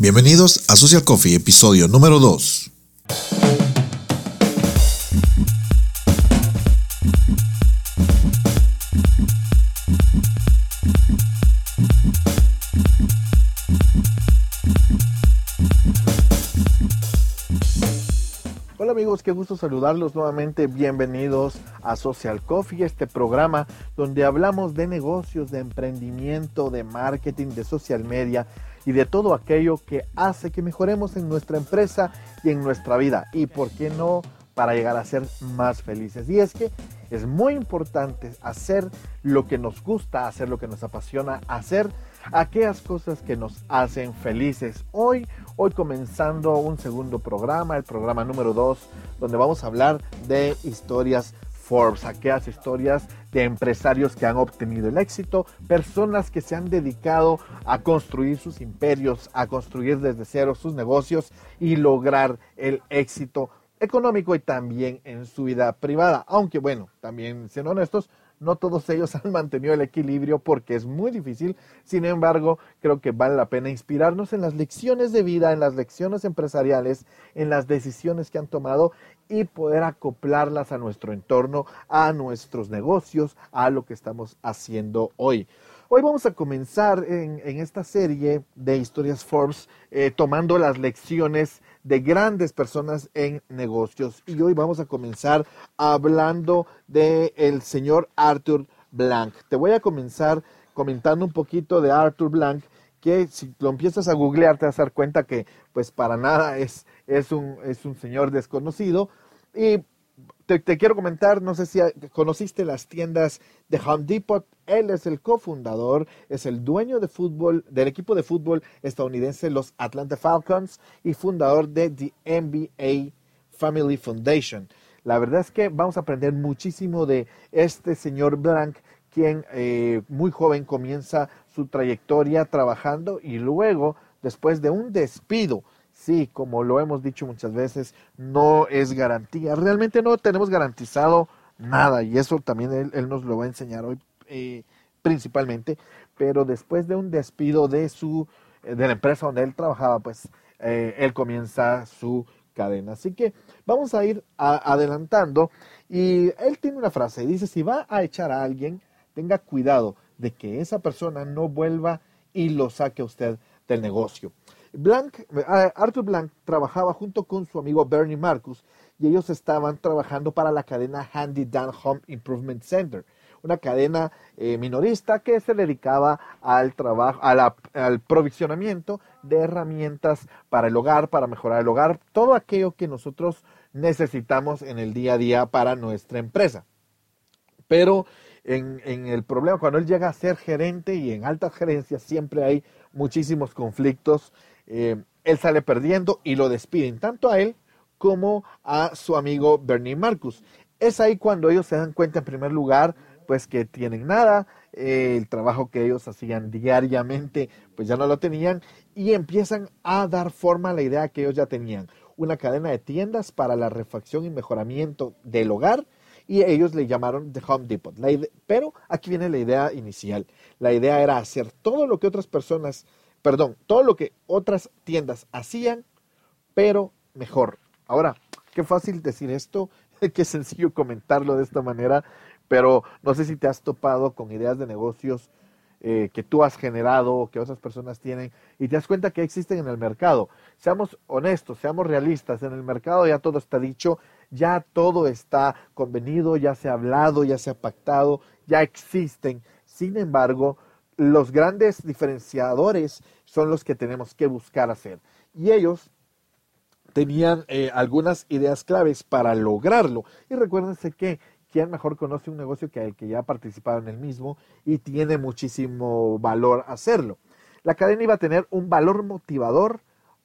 Bienvenidos a Social Coffee, episodio número 2. Hola amigos, qué gusto saludarlos nuevamente. Bienvenidos a Social Coffee, este programa donde hablamos de negocios, de emprendimiento, de marketing, de social media y de todo aquello que hace que mejoremos en nuestra empresa y en nuestra vida. Y por qué no, para llegar a ser más felices. Y es que es muy importante hacer lo que nos gusta, hacer lo que nos apasiona, hacer aquellas cosas que nos hacen felices. Hoy, hoy comenzando un segundo programa, el programa número 2, donde vamos a hablar de historias Forbes, aquellas historias de empresarios que han obtenido el éxito, personas que se han dedicado a construir sus imperios, a construir desde cero sus negocios y lograr el éxito económico y también en su vida privada. Aunque bueno, también siendo honestos, no todos ellos han mantenido el equilibrio porque es muy difícil. Sin embargo, creo que vale la pena inspirarnos en las lecciones de vida, en las lecciones empresariales, en las decisiones que han tomado y poder acoplarlas a nuestro entorno, a nuestros negocios, a lo que estamos haciendo hoy. Hoy vamos a comenzar en, esta serie de historias Forbes eh, tomando las lecciones de grandes personas en negocios. Y hoy vamos a comenzar hablando del el señor Arthur Blank. Te voy a comenzar comentando un poquito de Arthur Blank, que si lo empiezas a googlear te vas a dar cuenta que pues para nada es, es, un, es un señor desconocido. Y te, quiero comentar, no sé si conociste las tiendas de Home Depot. Él es el cofundador, es el dueño de fútbol, del equipo de fútbol estadounidense, los Atlanta Falcons, y fundador de The NBA Family Foundation. La verdad es que vamos a aprender muchísimo de este señor Blank, quien eh, muy joven comienza su trayectoria trabajando y luego, después de un despido, sí, como lo hemos dicho muchas veces, no es garantía. Realmente no tenemos garantizado nada y eso también él, nos lo va a enseñar hoy eh, principalmente. Pero después de un despido de su eh, de la empresa donde él trabajaba, pues eh, él comienza su cadena. Así que vamos a ir adelantando y él tiene una frase, dice, si va a echar a alguien, tenga cuidado de que esa persona no vuelva y lo saque a usted del negocio. Eh, Arthur Blank trabajaba junto con su amigo Bernie Marcus y ellos estaban trabajando para la cadena Handy Dan Home Improvement Center, una cadena eh, minorista que se dedicaba al trabajo, al provisionamiento de herramientas para el hogar, para mejorar el hogar, todo aquello que nosotros necesitamos en el día a día para nuestra empresa. Pero en, en, el problema, cuando él llega a ser gerente y en altas gerencias, siempre hay muchísimos conflictos eh, él sale perdiendo y lo despiden tanto a él como a su amigo Bernie Marcus. Es ahí cuando ellos se dan cuenta en primer lugar pues que tienen nada, eh, el trabajo que ellos hacían diariamente pues ya no lo tenían y empiezan a dar forma a la idea que ellos ya tenían, una cadena de tiendas para la refacción y mejoramiento del hogar y ellos le llamaron The Home Depot. pero aquí viene la idea inicial. La idea era hacer todo lo que otras personas perdón, todo lo que otras tiendas hacían, pero mejor. Ahora, qué fácil decir esto, qué sencillo comentarlo de esta manera, pero no sé si te has topado con ideas de negocios eh, que tú has generado, que otras personas tienen, y te das cuenta que existen en el mercado. Seamos honestos, seamos realistas, en el mercado ya todo está dicho, ya todo está convenido, ya se ha hablado, ya se ha pactado, ya existen. Sin embargo, los grandes diferenciadores son los que tenemos que buscar hacer. Y ellos tenían eh, algunas ideas claves para lograrlo. Y recuérdense que quién mejor conoce un negocio que el que ya ha participado en el mismo y tiene muchísimo valor hacerlo. La cadena iba a tener un valor motivador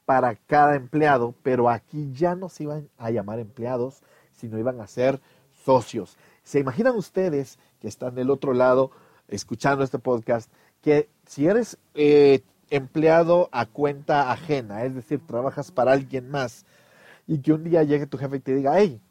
para cada empleado, pero aquí ya no se iban a llamar empleados, sino iban a ser socios. ¿Se imaginan ustedes que están del otro lado escuchando este podcast que si eres eh, empleado a cuenta ajena, es decir, trabajas para alguien más, y que un día llegue tu jefe y te diga, hey,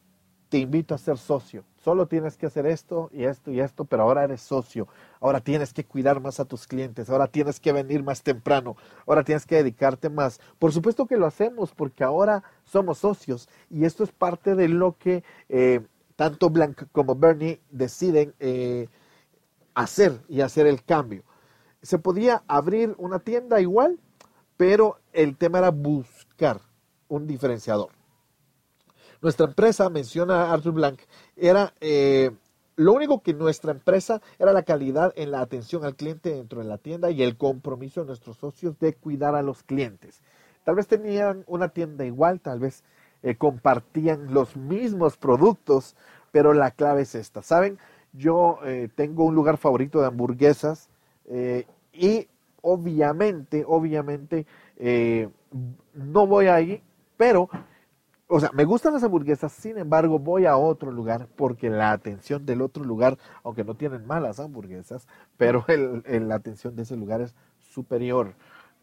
te invito a ser socio. solo tienes que hacer esto y esto y esto, pero ahora eres socio, ahora tienes que cuidar más a tus clientes, ahora tienes que venir más temprano, ahora tienes que dedicarte más. Por supuesto que lo hacemos porque ahora somos socios y esto es parte de lo que eh, tanto Blanc como Bernie deciden eh, hacer y hacer el cambio. Se podía abrir una tienda igual, pero el tema era buscar un diferenciador. Nuestra empresa, menciona Arthur Blank, era eh, lo único que nuestra empresa era la calidad en la atención al cliente dentro de la tienda y el compromiso de nuestros socios de cuidar a los clientes. Tal vez tenían una tienda igual, tal vez eh, compartían los mismos productos, pero la clave es esta. ¿Saben? Yo eh, tengo un lugar favorito de hamburguesas y obviamente, obviamente, no voy ahí, pero o sea, me gustan las hamburguesas, sin embargo, voy a otro lugar porque la atención del otro lugar, aunque no tienen malas hamburguesas, pero la atención de ese lugar es superior.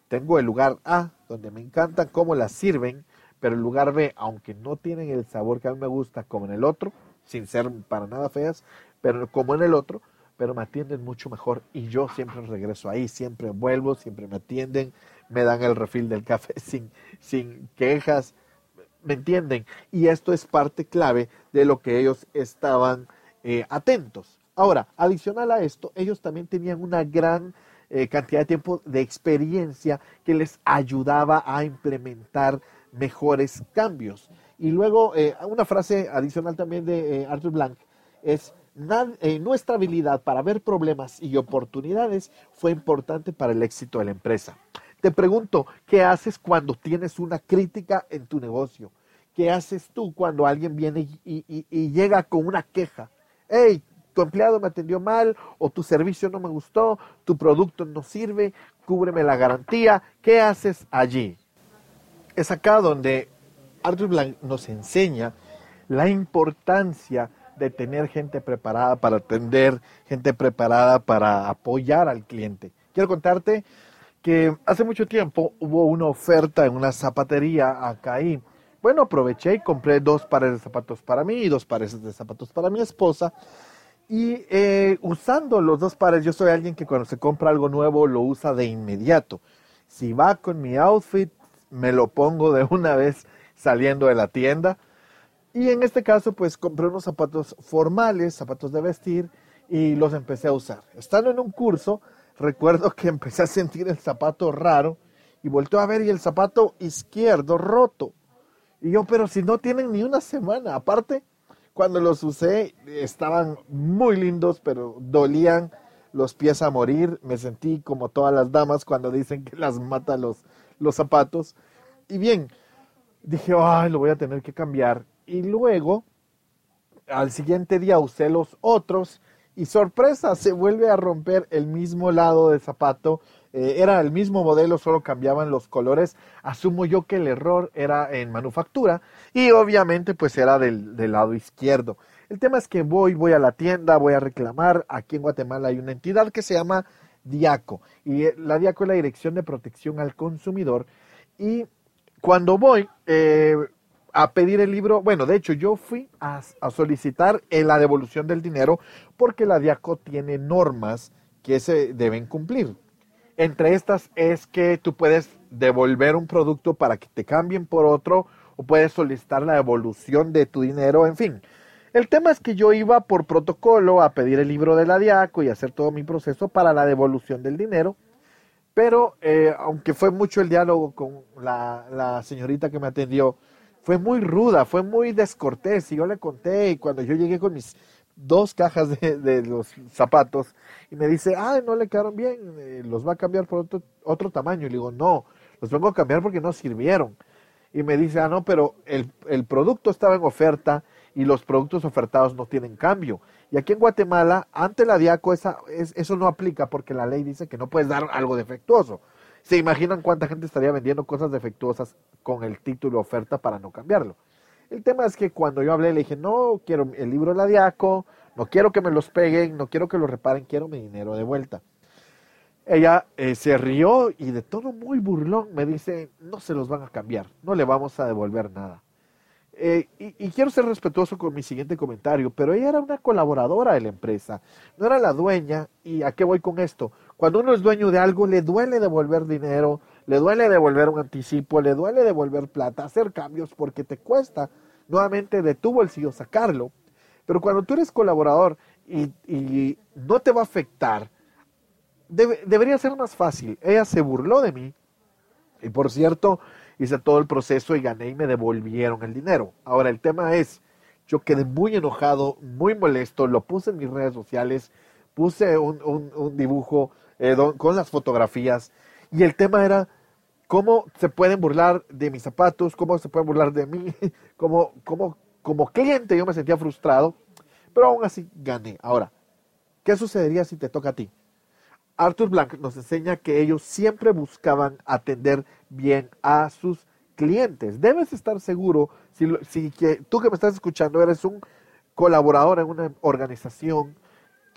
Tengo el lugar A, donde me encanta cómo las sirven, pero el lugar B, aunque no tienen el sabor que a mí me gusta como en el otro, sin ser para nada feas, pero como en el otro, pero me atienden mucho mejor y yo siempre regreso ahí, siempre vuelvo, siempre me atienden, me dan el refil del café sin, sin quejas, ¿Me entienden? Y esto es parte clave de lo que ellos estaban eh, atentos. Ahora, adicional a esto, ellos también tenían una gran eh, cantidad de tiempo de experiencia que les ayudaba a implementar mejores cambios. Y luego, eh, una frase adicional también de Arthur Blank es, nuestra habilidad para ver problemas y oportunidades fue importante para el éxito de la empresa. Te pregunto, ¿qué haces cuando tienes una crítica en tu negocio? ¿Qué haces tú cuando alguien viene y, llega con una queja? Hey, tu empleado me atendió mal o tu servicio no me gustó, tu producto no sirve, cúbreme la garantía. ¿Qué haces allí? Es acá donde Arthur Blanc nos enseña la importancia de tener gente preparada para atender, gente preparada para apoyar al cliente. Quiero contarte que hace mucho tiempo hubo una oferta en una zapatería acá ahí. Bueno, aproveché y compré dos pares de zapatos para mí y dos pares de zapatos para mi esposa. Y eh, usando los dos pares, yo soy alguien que cuando se compra algo nuevo lo usa de inmediato. Si va con mi outfit, me lo pongo de una vez saliendo de la tienda. Y en este caso, pues compré unos zapatos formales, zapatos de vestir, y los empecé a usar. Estando en un curso, recuerdo que empecé a sentir el zapato raro y volteé a ver y el zapato izquierdo roto. Y yo, pero si no tienen ni una semana, aparte, cuando los usé estaban muy lindos, pero dolían los pies a morir. Me sentí como todas las damas cuando dicen que las mata los, los zapatos. Y bien, dije, ay, lo voy a tener que cambiar. Y luego, al siguiente día usé los otros y sorpresa, se vuelve a romper el mismo lado del zapato. Eh, era el mismo modelo, solo cambiaban los colores. Asumo yo que el error era en manufactura y obviamente pues era del, del lado izquierdo. El tema es que voy, voy a la tienda, voy a reclamar. Aquí en Guatemala hay una entidad que se llama DIACO y eh, la DIACO es la Dirección de Protección al Consumidor. Y cuando voy, eh, a pedir el libro. Bueno, de hecho, yo fui a, solicitar la devolución del dinero porque la DIACO tiene normas que se deben cumplir. Entre estas es que tú puedes devolver un producto para que te cambien por otro o puedes solicitar la devolución de tu dinero, en fin. El tema es que yo iba por protocolo a pedir el libro de la DIACO y hacer todo mi proceso para la devolución del dinero. Pero eh, aunque fue mucho el diálogo con la señorita que me atendió, fue muy ruda, fue muy descortés. Y yo le conté, y cuando yo llegué con mis dos cajas de, los zapatos, y me dice, ay, no le quedaron bien, eh, los va a cambiar por otro, otro tamaño. Y le digo, no, los vengo a cambiar porque no sirvieron. Y me dice, ah, no, pero el, el producto estaba en oferta y los productos ofertados no tienen cambio. Y aquí en Guatemala, ante la DIACO, esa, eso no aplica porque la ley dice que no puedes dar algo defectuoso. ¿Se imaginan cuánta gente estaría vendiendo cosas defectuosas con el título oferta para no cambiarlo? El tema es que cuando yo hablé le dije, no quiero el libro de la Diaco, no quiero que me los peguen, no quiero que lo reparen, quiero mi dinero de vuelta. Ella eh, se rió y de tono muy burlón me dice, no se los van a cambiar, no le vamos a devolver nada. Eh, y, quiero ser respetuoso con mi siguiente comentario, pero ella era una colaboradora de la empresa, no era la dueña. ¿Y a qué voy con esto? Cuando uno es dueño de algo, le duele devolver dinero, le duele devolver un anticipo, le duele devolver plata, hacer cambios porque te cuesta nuevamente de tu bolsillo sacarlo. Pero cuando tú eres colaborador y, no te va a afectar, debería ser más fácil. Ella se burló de mí y por cierto, hice todo el proceso y gané y me devolvieron el dinero. Ahora, el tema es, yo quedé muy enojado, muy molesto, lo puse en mis redes sociales, puse un, dibujo eh, con las fotografías y el tema era cómo se pueden burlar de mis zapatos, cómo se pueden burlar de mí, como, como, como cliente yo me sentía frustrado, pero aún así gané. Ahora, ¿qué sucedería si te toca a ti? Arthur Blank nos enseña que ellos siempre buscaban atender bien a sus clientes. Debes estar seguro, si, que tú que me estás escuchando eres un colaborador en una organización,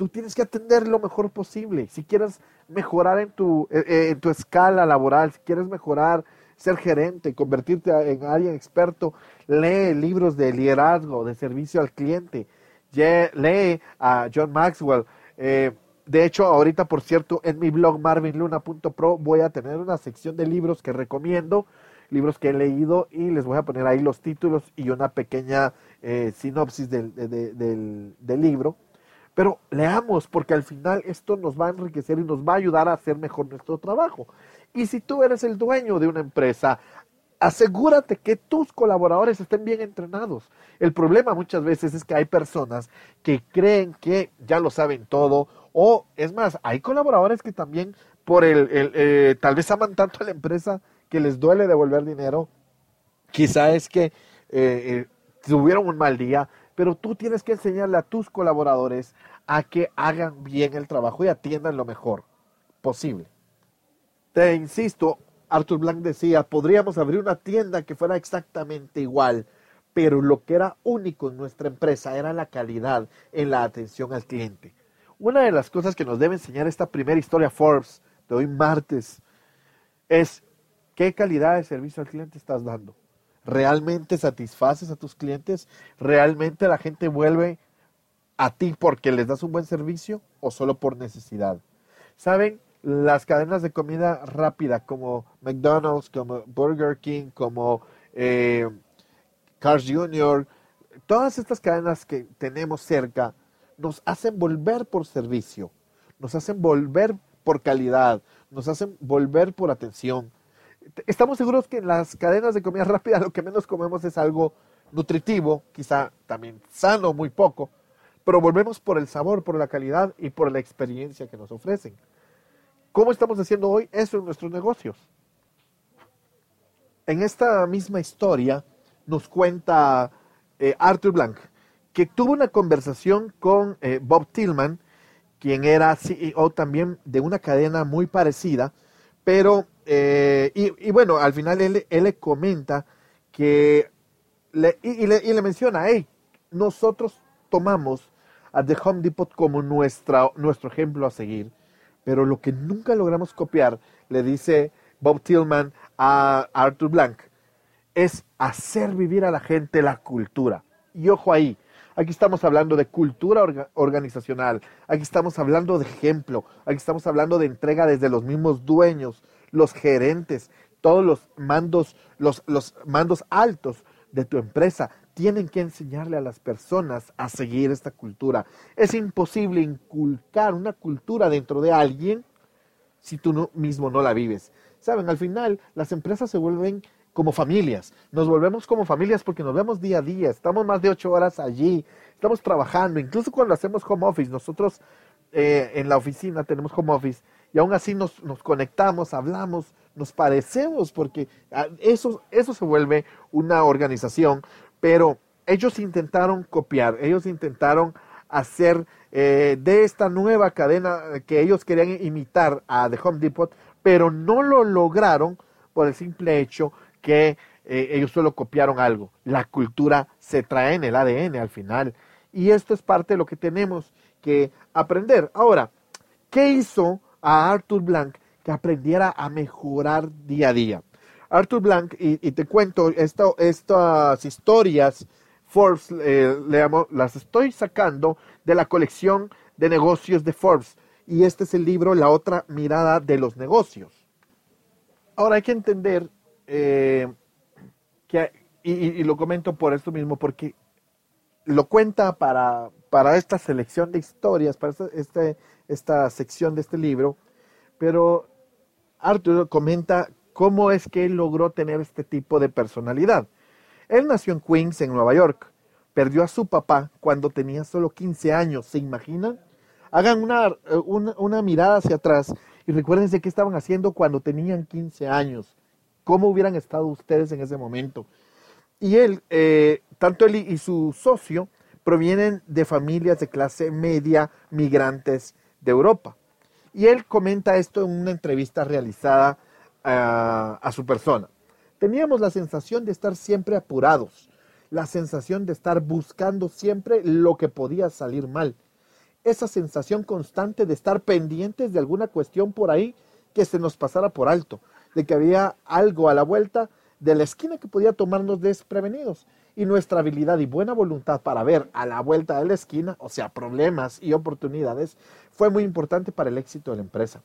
tú tienes que atender lo mejor posible. Si quieres mejorar en tu, eh, eh, en tu escala laboral, si quieres mejorar, ser gerente, convertirte en alguien experto, lee libros de liderazgo, de servicio al cliente, lee a John Maxwell. Eh, de hecho, ahorita, por cierto, en mi blog marvinluna.pro voy a tener una sección de libros que recomiendo, libros que he leído y les voy a poner ahí los títulos y una pequeña eh, sinopsis del, del, libro. Pero leamos, porque al final esto nos va a enriquecer y nos va a ayudar a hacer mejor nuestro trabajo. Y si tú eres el dueño de una empresa, asegúrate que tus colaboradores estén bien entrenados. El problema muchas veces es que hay personas que creen que ya lo saben todo o es más, hay colaboradores que también por el, eh, tal vez aman tanto a la empresa que les duele devolver dinero. Quizá es que eh, eh, tuvieron un mal día, pero tú tienes que enseñarle a tus colaboradores a que hagan bien el trabajo y atiendan lo mejor posible. Te insisto, Arthur Blanc decía, podríamos abrir una tienda que fuera exactamente igual, pero lo que era único en nuestra empresa era la calidad en la atención al cliente. Una de las cosas que nos debe enseñar esta primera historia Forbes de hoy martes es qué calidad de servicio al cliente estás dando. ¿Realmente satisfaces a tus clientes? ¿Realmente la gente vuelve a ti porque les das un buen servicio o solo por necesidad? ¿Saben? Las cadenas de comida rápida como McDonald's, como Burger King, como eh, Cars Jr., todas estas cadenas que tenemos cerca, nos hacen volver por servicio, nos hacen volver por calidad, nos hacen volver por atención. Estamos seguros que en las cadenas de comida rápida lo que menos comemos es algo nutritivo, quizá también sano, muy poco, pero volvemos por el sabor, por la calidad y por la experiencia que nos ofrecen. ¿Cómo estamos haciendo hoy eso en nuestros negocios? En esta misma historia nos cuenta eh, Arthur Blank que tuvo una conversación con eh, Bob Tillman, quien era CEO también de una cadena muy parecida, pero, eh, y, bueno, al final él, le comenta que, le, y, le, y, le, menciona, hey, nosotros tomamos a The Home Depot como nuestra, nuestro ejemplo a seguir, pero lo que nunca logramos copiar, le dice Bob Tillman a Arthur Blank, es hacer vivir a la gente la cultura. Y ojo ahí, Aquí estamos hablando de cultura organizacional, aquí estamos hablando de ejemplo, aquí estamos hablando de entrega desde los mismos dueños, los gerentes, todos los mandos, los, los mandos altos de tu empresa tienen que enseñarle a las personas a seguir esta cultura. Es imposible inculcar una cultura dentro de alguien si tú mismo no la vives. Saben, al final las empresas se vuelven como familias. Nos volvemos como familias porque nos vemos día a día, estamos más de ocho horas allí, estamos trabajando, incluso cuando hacemos home office, nosotros eh, en la oficina tenemos home office y aún así nos, nos conectamos, hablamos, nos parecemos porque ah, eso, eso se vuelve una organización, pero ellos intentaron copiar, ellos intentaron hacer eh, de esta nueva cadena que ellos querían imitar a The Home Depot, pero no lo lograron por el simple hecho que eh, ellos solo copiaron algo. La cultura se trae en el ADN al final. Y esto es parte de lo que tenemos que aprender. Ahora, ¿qué hizo a Arthur Blank que aprendiera a mejorar día a día? Arthur Blank, y, te cuento estas historias, Forbes eh, le las estoy sacando de la colección de negocios de Forbes. Y este es el libro La otra mirada de los negocios. Ahora hay que entender eh, que, y, lo comento por esto mismo, porque lo cuenta para, para esta selección de historias, para esta, este, esta sección de este libro, pero Arthur comenta cómo es que él logró tener este tipo de personalidad. Él nació en Queens, en Nueva York. Perdió a su papá cuando tenía solo 15 años, ¿se imaginan? Hagan una, una, mirada hacia atrás y recuérdense qué estaban haciendo cuando tenían 15 años. ¿Cómo hubieran estado ustedes en ese momento? Y él, eh, tanto él y su socio, provienen de familias de clase media migrantes de Europa. Y él comenta esto en una entrevista realizada a, a su persona. Teníamos la sensación de estar siempre apurados, la sensación de estar buscando siempre lo que podía salir mal, esa sensación constante de estar pendientes de alguna cuestión por ahí que se nos pasara por alto, de que había algo a la vuelta de la esquina que podía tomarnos desprevenidos y nuestra habilidad y buena voluntad para ver a la vuelta de la esquina, o sea, problemas y oportunidades, fue muy importante para el éxito de la empresa.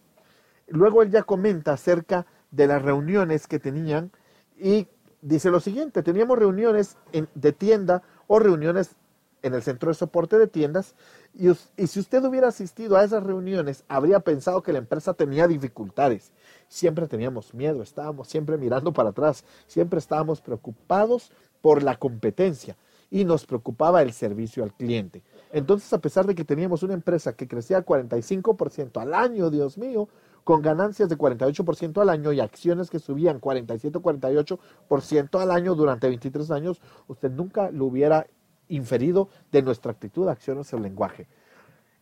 Luego él ya comenta acerca de las reuniones que tenían y dice lo siguiente, teníamos reuniones de tienda o reuniones en el centro de soporte de tiendas y, y, si usted hubiera asistido a esas reuniones habría pensado que la empresa tenía dificultades. Siempre teníamos miedo, estábamos siempre mirando para atrás, siempre estábamos preocupados por la competencia y nos preocupaba el servicio al cliente. Entonces, a pesar de que teníamos una empresa que crecía 45% al año, Dios mío, con ganancias de 48% al año y acciones que subían 47-48% al año durante 23 años, usted nunca lo hubiera inferido de nuestra actitud, acciones o lenguaje.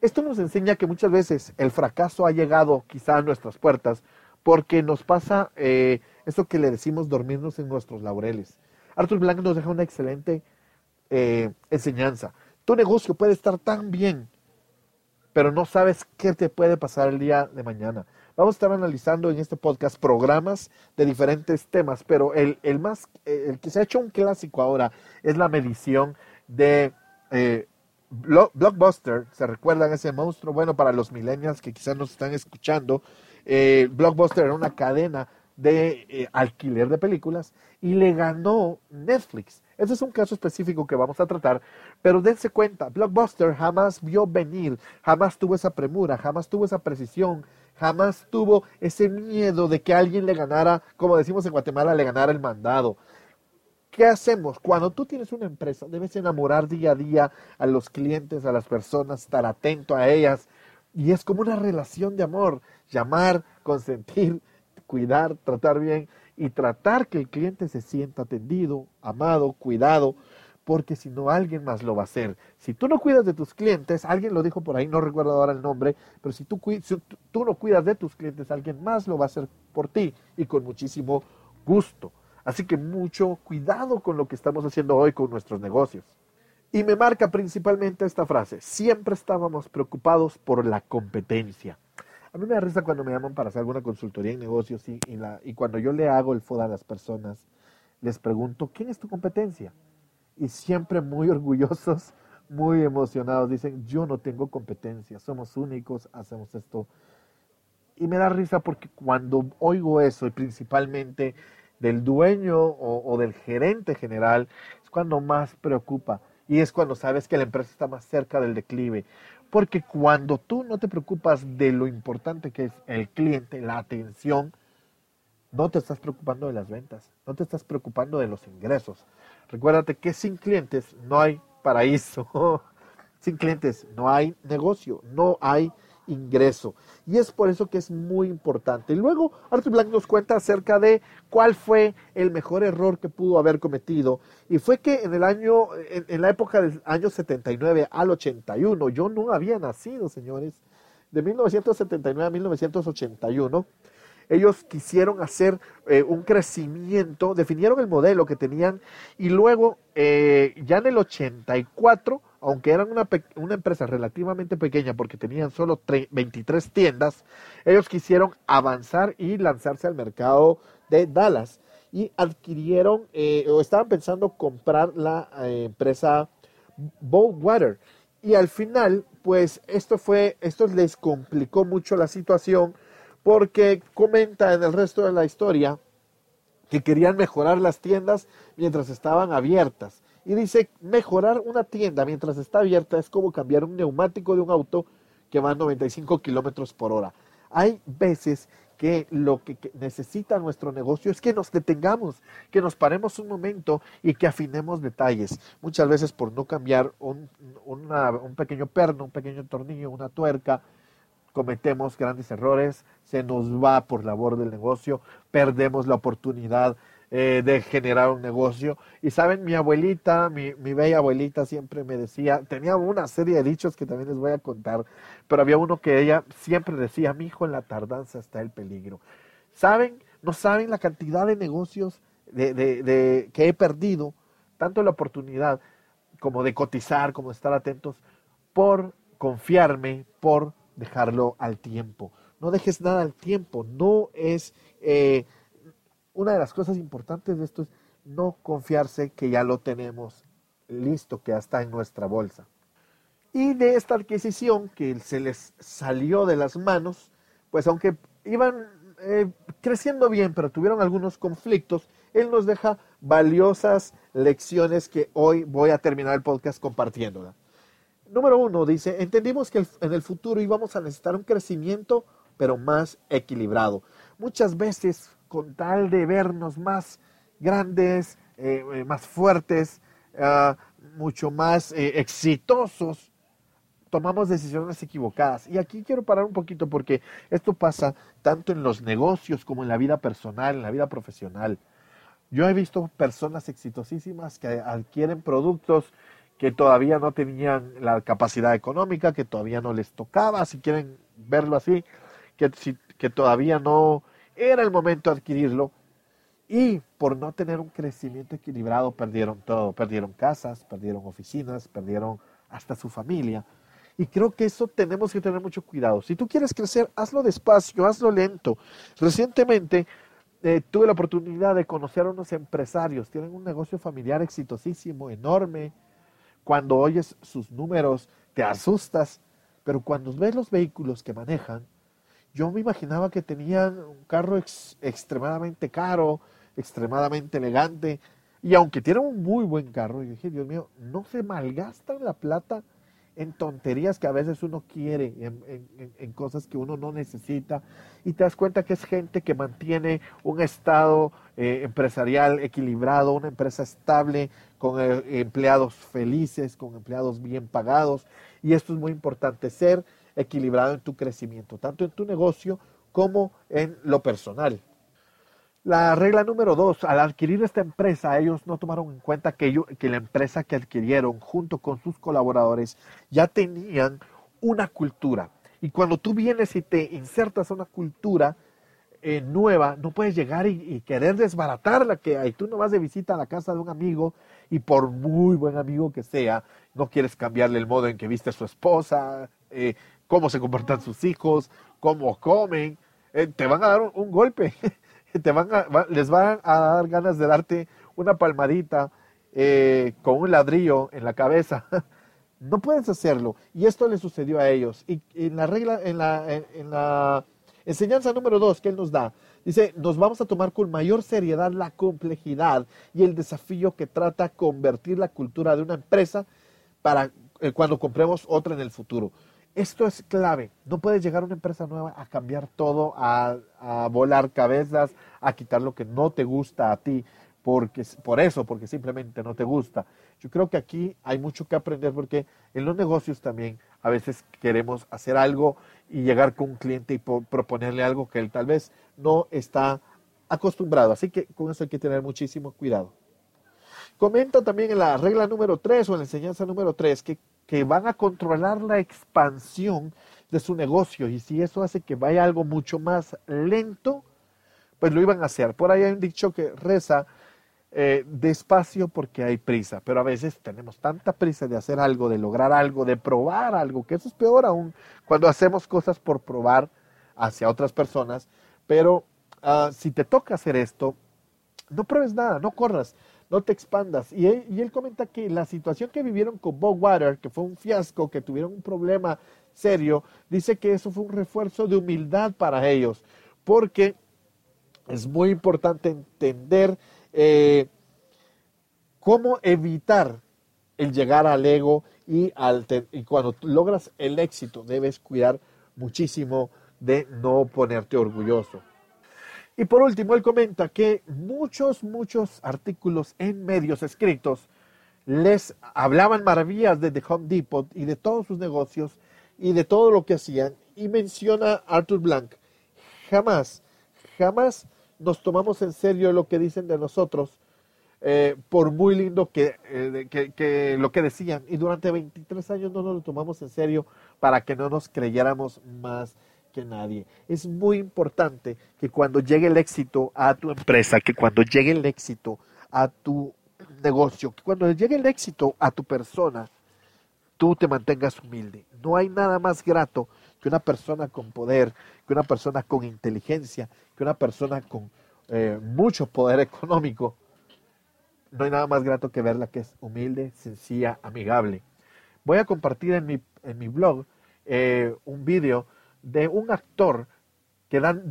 Esto nos enseña que muchas veces el fracaso ha llegado quizá a nuestras puertas porque nos pasa eh, eso que le decimos dormirnos en nuestros laureles. Arthur Blank nos deja una excelente eh, enseñanza. Tu negocio puede estar tan bien, pero no sabes qué te puede pasar el día de mañana. Vamos a estar analizando en este podcast programas de diferentes temas, pero el, más, el que se ha hecho un clásico ahora es la medición de eh, Blockbuster. ¿Se recuerdan ese monstruo? Bueno, para los millennials que quizás nos están escuchando, eh, Blockbuster era una cadena de eh, alquiler de películas y le ganó Netflix. Ese es un caso específico que vamos a tratar, pero dense cuenta, Blockbuster jamás vio venir, jamás tuvo esa premura, jamás tuvo esa precisión, jamás tuvo ese miedo de que alguien le ganara, como decimos en Guatemala, le ganara el mandado. ¿Qué hacemos? Cuando tú tienes una empresa, debes enamorar día a día a los clientes, a las personas, estar atento a ellas. Y es como una relación de amor, llamar, consentir, cuidar, tratar bien y tratar que el cliente se sienta atendido, amado, cuidado, porque si no alguien más lo va a hacer. Si tú no cuidas de tus clientes, alguien lo dijo por ahí, no recuerdo ahora el nombre, pero si tú, si tú no cuidas de tus clientes, alguien más lo va a hacer por ti y con muchísimo gusto. Así que mucho cuidado con lo que estamos haciendo hoy con nuestros negocios. Y me marca principalmente esta frase, siempre estábamos preocupados por la competencia. A mí me da risa cuando me llaman para hacer alguna consultoría en negocios y, y, cuando yo le hago el FODA a las personas, les pregunto, ¿quién es tu competencia? Y siempre muy orgullosos, muy emocionados, dicen, yo no tengo competencia, somos únicos, hacemos esto. Y me da risa porque cuando oigo eso, y principalmente del dueño o, o del gerente general, es cuando más preocupa y es cuando sabes que la empresa está más cerca del declive. Porque cuando tú no te preocupas de lo importante que es el cliente, la atención, no te estás preocupando de las ventas, no te estás preocupando de los ingresos. Recuérdate que sin clientes no hay paraíso, sin clientes no hay negocio, no hay ingreso. Y es por eso que es muy importante. Y luego Arthur Blank nos cuenta acerca de cuál fue el mejor error que pudo haber cometido. Y fue que en el año, en, la época del año 79 al 81, yo no había nacido, señores, de 1979 a 1981 ellos quisieron hacer eh, un crecimiento, definieron el modelo que tenían y luego eh, ya en el 84 aunque eran una, empresa relativamente pequeña porque tenían solo 23 tiendas, ellos quisieron avanzar y lanzarse al mercado de Dallas. y adquirieron eh, o estaban pensando comprar la eh, empresa Water. Y al final, pues esto fue, esto les complicó mucho la situación porque comenta en el resto de la historia que querían mejorar las tiendas mientras estaban abiertas. Y dice, mejorar una tienda mientras está abierta es como cambiar un neumático de un auto que va a 95 kilómetros por hora. Hay veces que lo que, necesita nuestro negocio es que nos detengamos, que nos paremos un momento y que afinemos detalles. Muchas veces por no cambiar un, un pequeño perno, un pequeño tornillo, una tuerca, cometemos grandes errores, se nos va por labor del negocio, perdemos la oportunidad eh, de generar un negocio. Y saben, mi abuelita, mi, mi, bella abuelita siempre me decía, tenía una serie de dichos que también les voy a contar, pero había uno que ella siempre decía, mi hijo, en la tardanza está el peligro. ¿Saben? No saben la cantidad de negocios de, de, que he perdido, tanto la oportunidad como de cotizar, como de estar atentos, por confiarme, por dejarlo al tiempo. No dejes nada al tiempo, no es... Eh, una de las cosas importantes de esto es no confiarse que ya lo tenemos listo, que ya está en nuestra bolsa. Y de esta adquisición que se les salió de las manos, pues aunque iban eh, creciendo bien, pero tuvieron algunos conflictos, él nos deja valiosas lecciones que hoy voy a terminar el podcast compartiéndola. Número uno, dice, entendimos que en el futuro íbamos a necesitar un crecimiento, pero más equilibrado. Muchas veces con tal de vernos más grandes, eh, eh, más fuertes, ah, mucho más eh, exitosos, tomamos decisiones equivocadas. Y aquí quiero parar un poquito porque esto pasa tanto en los negocios como en la vida personal, en la vida profesional. Yo he visto personas exitosísimas que adquieren productos que todavía no tenían la capacidad económica, que todavía no les tocaba, si quieren verlo así, que, que todavía no era el momento de adquirirlo y por no tener un crecimiento equilibrado perdieron todo, perdieron casas, perdieron oficinas, perdieron hasta su familia. Y creo que eso tenemos que tener mucho cuidado. Si tú quieres crecer, hazlo despacio, hazlo lento. Recientemente eh, tuve la oportunidad de conocer a unos empresarios, tienen un negocio familiar exitosísimo, enorme. Cuando oyes sus números, te asustas, pero cuando ves los vehículos que manejan, yo me imaginaba que tenían un carro extremadamente caro, extremadamente elegante, y aunque tienen un muy buen carro, yo dije, Dios mío, no se malgastan la plata en tonterías que a veces uno quiere, en, cosas que uno no necesita, y te das cuenta que es gente que mantiene un estado eh, empresarial equilibrado, una empresa estable, con eh, empleados felices, con empleados bien pagados, y esto es muy importante, ser equilibrado en tu crecimiento, tanto en tu negocio como en lo personal. La regla número dos, al adquirir esta empresa, ellos no tomaron en cuenta que, que la empresa que adquirieron junto con sus colaboradores ya tenían una cultura. Y cuando tú vienes y te insertas a una cultura eh, nueva, no puedes llegar y, querer desbaratarla, que ahí tú no vas de visita a la casa de un amigo y por muy buen amigo que sea, no quieres cambiarle el modo en que viste a su esposa, eh, cómo se comportan sus hijos, cómo comen, eh, te van a dar un, golpe, te van a, les van a dar ganas de darte una palmadita eh, con un ladrillo en la cabeza. No puedes hacerlo. Y esto le sucedió a ellos. Y en la regla, en la, en la enseñanza número dos que él nos da, dice, nos vamos a tomar con mayor seriedad la complejidad y el desafío que trata convertir la cultura de una empresa para eh, cuando compremos otra en el futuro. Esto es clave. No puedes llegar a una empresa nueva a cambiar todo, a, volar cabezas, a quitar lo que no te gusta a ti, porque, por eso, porque simplemente no te gusta. Yo creo que aquí hay mucho que aprender porque en los negocios también a veces queremos hacer algo y llegar con un cliente y proponerle algo que él tal vez no está acostumbrado. Así que con eso hay que tener muchísimo cuidado. Comenta también en la regla número 3 o en la enseñanza número 3 que que van a controlar la expansión de su negocio. Y si eso hace que vaya algo mucho más lento, pues lo iban a hacer. Por ahí hay un dicho que reza eh, despacio porque hay prisa, pero a veces tenemos tanta prisa de hacer algo, de lograr algo, de probar algo, que eso es peor aún cuando hacemos cosas por probar hacia otras personas, pero ah, si te toca hacer esto, no pruebes nada, no corras, no te expandas. Y él, comenta que la situación que vivieron con Bob Water, que fue un fiasco, que tuvieron un problema serio, dice que eso fue un refuerzo de humildad para ellos, porque es muy importante entender eh, cómo evitar el llegar al ego y, al y cuando logras el éxito debes cuidar muchísimo de no ponerte orgulloso. Y por último, él comenta que muchos, muchos artículos en medios escritos les hablaban maravillas de The Home Depot y de todos sus negocios y de todo lo que hacían. Y menciona Arthur Blank, jamás, jamás nos tomamos en serio lo que dicen de nosotros, eh, por muy lindo eh, que, que, lo que decían. Y durante 23 años no nos lo tomamos en serio para que no nos creyéramos más que nadie. Es muy importante que cuando llegue el éxito a tu empresa, que cuando llegue el éxito a tu negocio, que cuando llegue el éxito a tu persona, tú te mantengas humilde. No hay nada más grato que una persona con poder, que una persona con inteligencia, que una persona con eh, mucho poder económico. No hay nada más grato que verla que es humilde, sencilla, amigable. Voy a compartir en mi, en mi blog eh, un vídeo de un actor que dan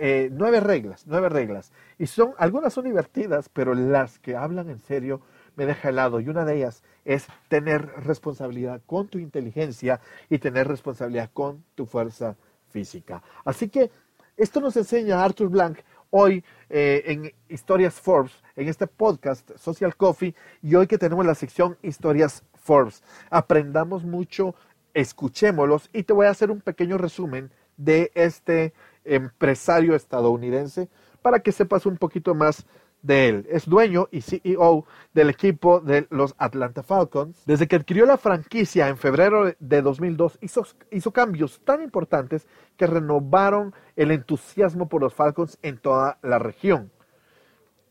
eh, nueve reglas, nueve reglas. Y son, algunas son divertidas, pero las que hablan en serio me deja helado. Y una de ellas es tener responsabilidad con tu inteligencia y tener responsabilidad con tu fuerza física. Así que esto nos enseña Arthur Blank hoy eh, en Historias Forbes, en este podcast Social Coffee, y hoy que tenemos la sección Historias Forbes. Aprendamos mucho, escuchémoslos y te voy a hacer un pequeño resumen de este empresario estadounidense para que sepas un poquito más de él. Es dueño y CEO del equipo de los Atlanta Falcons. Desde que adquirió la franquicia en febrero de 2002, hizo, hizo cambios tan importantes que renovaron el entusiasmo por los Falcons en toda la región.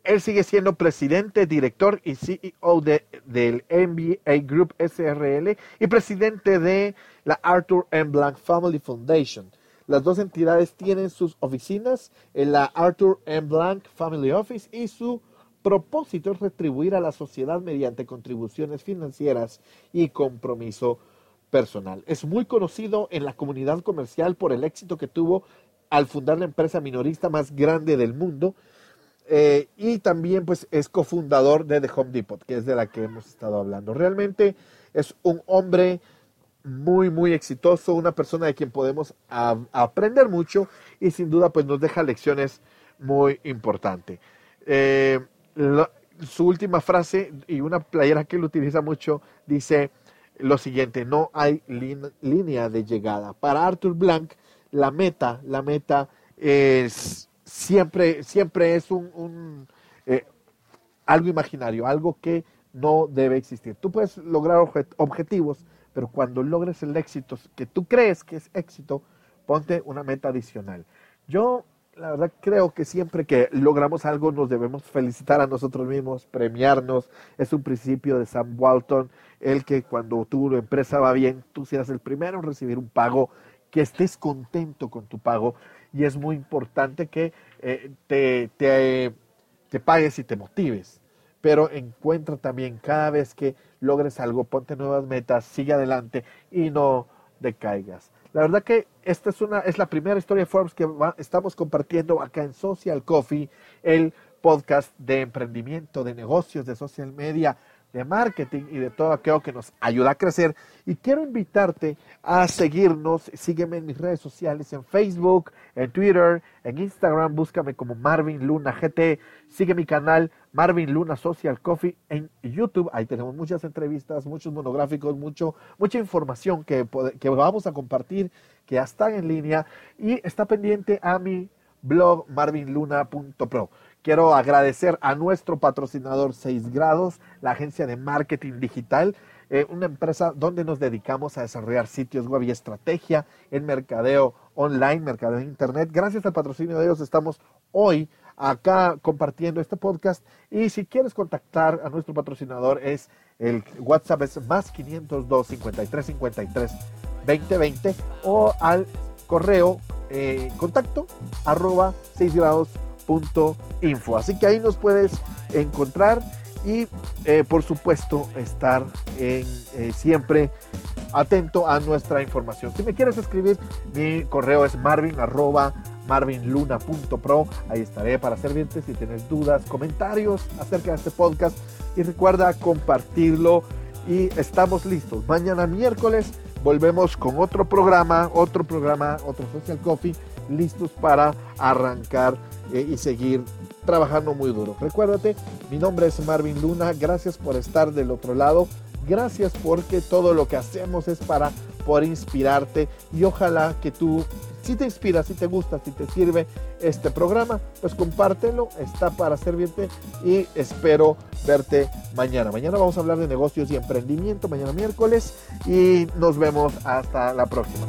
Él sigue siendo presidente, director y CEO de, del NBA Group SRL y presidente de la Arthur M. Blank Family Foundation las dos entidades tienen sus oficinas en la Arthur M. Blank Family Office y su propósito es retribuir a la sociedad mediante contribuciones financieras y compromiso personal. Es muy conocido en la comunidad comercial por el éxito que tuvo al fundar la empresa minorista más grande del mundo eh, y también pues es cofundador de The Home Depot, que es de la que hemos estado hablando. Realmente es un hombre muy, muy exitoso, una persona de quien podemos aprender mucho y sin duda pues nos deja lecciones muy importantes. Eh, su última frase y una playera que él utiliza mucho dice lo siguiente, no hay línea de llegada. Para Arthur Blank, la meta, la meta es siempre, siempre es un, eh, algo imaginario, algo que no debe existir. Tú puedes lograr objetivos, pero cuando logres el éxito que tú crees que es éxito, ponte una meta adicional. Yo, la verdad, creo que siempre que logramos algo nos debemos felicitar a nosotros mismos, premiarnos. Es un principio de Sam Walton, el que cuando tu empresa va bien, tú seas el primero en recibir un pago, que estés contento con tu pago. Y es muy importante que eh, te, te, pagues y te motives pero encuentra también cada vez que logres algo, ponte nuevas metas, sigue adelante y no decaigas. La verdad que esta es una es la primera historia de Forbes que estamos compartiendo acá en Social Coffee, el podcast de emprendimiento, de negocios, de social media, de marketing y de todo aquello que nos ayuda a crecer. Y quiero invitarte a seguirnos. Sígueme en mis redes sociales, en Facebook, en Twitter, en Instagram. Búscame como Marvin Luna GT. Sigue mi canal Marvin Luna Social Coffee en YouTube. Ahí tenemos muchas entrevistas, muchos monográficos, mucho, mucha información que, que vamos a compartir, que ya están en línea. Y está pendiente a mi blog marvinluna.pro. Quiero agradecer a nuestro patrocinador 6 grados, la agencia de marketing digital, eh, una empresa donde nos dedicamos a desarrollar sitios web y estrategia en mercadeo online, mercadeo en internet. Gracias al patrocinio de ellos estamos hoy acá compartiendo este podcast y si quieres contactar a nuestro patrocinador es el WhatsApp es más 502 53 53 2020 o al correo eh, contacto arroba 6 grados info. Así que ahí nos puedes encontrar y eh, por supuesto estar en, eh, siempre atento a nuestra información. Si me quieres escribir, mi correo es marvin arroba marvinluna.pro. Ahí estaré para servirte si tienes dudas, comentarios acerca de este podcast. Y recuerda compartirlo. Y estamos listos. Mañana miércoles volvemos con otro programa, otro programa, otro Social Coffee, listos para arrancar eh, y seguir trabajando muy duro. Recuérdate, mi nombre es Marvin Luna. Gracias por estar del otro lado. Gracias porque todo lo que hacemos es para por inspirarte y ojalá que tú si te inspira, si te gusta, si te sirve este programa, pues compártelo, está para servirte y espero verte mañana. Mañana vamos a hablar de negocios y emprendimiento, mañana miércoles y nos vemos hasta la próxima.